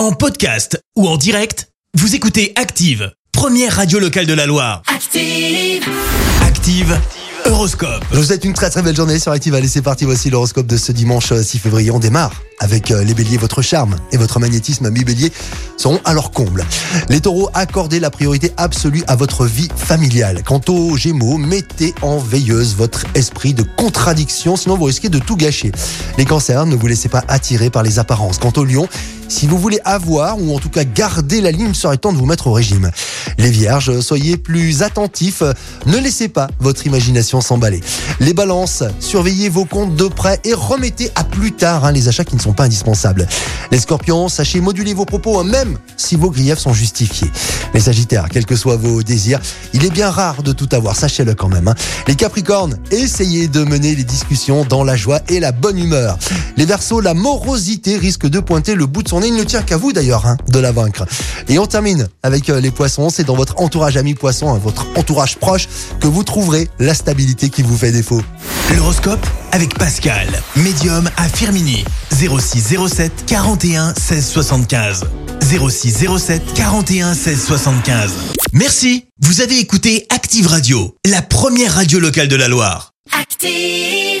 En podcast ou en direct, vous écoutez Active, première radio locale de la Loire. Active. Active, Horoscope. Je vous souhaite une très très belle journée sur Active. Allez, c'est parti. Voici l'horoscope de ce dimanche euh, 6 février. On démarre avec euh, les béliers. Votre charme et votre magnétisme, mi bélier, seront à leur comble. Les taureaux, accordez la priorité absolue à votre vie familiale. Quant aux gémeaux, mettez en veilleuse votre esprit de contradiction, sinon vous risquez de tout gâcher. Les cancers, ne vous laissez pas attirer par les apparences. Quant aux lions, si vous voulez avoir ou en tout cas garder la ligne, il serait temps de vous mettre au régime. Les vierges, soyez plus attentifs. Ne laissez pas votre imagination s'emballer. Les balances, surveillez vos comptes de près et remettez à plus tard hein, les achats qui ne sont pas indispensables. Les scorpions, sachez moduler vos propos, hein, même si vos griefs sont justifiés. Les sagittaires, quels que soient vos désirs, il est bien rare de tout avoir, sachez-le quand même. hein. Les capricornes, essayez de mener les discussions dans la joie et la bonne humeur. Les versos, la morosité risque de pointer le bout de son Il ne tient qu'à vous d'ailleurs hein, de la vaincre. Et on termine avec euh, les poissons. C'est dans votre entourage ami poisson, hein, votre entourage proche, que vous trouverez la stabilité qui vous fait défaut. L'horoscope avec Pascal, médium à Firmini. 06 07 41 16 75. 06 07 41 16 75. Merci. Vous avez écouté Active Radio, la première radio locale de la Loire. Active.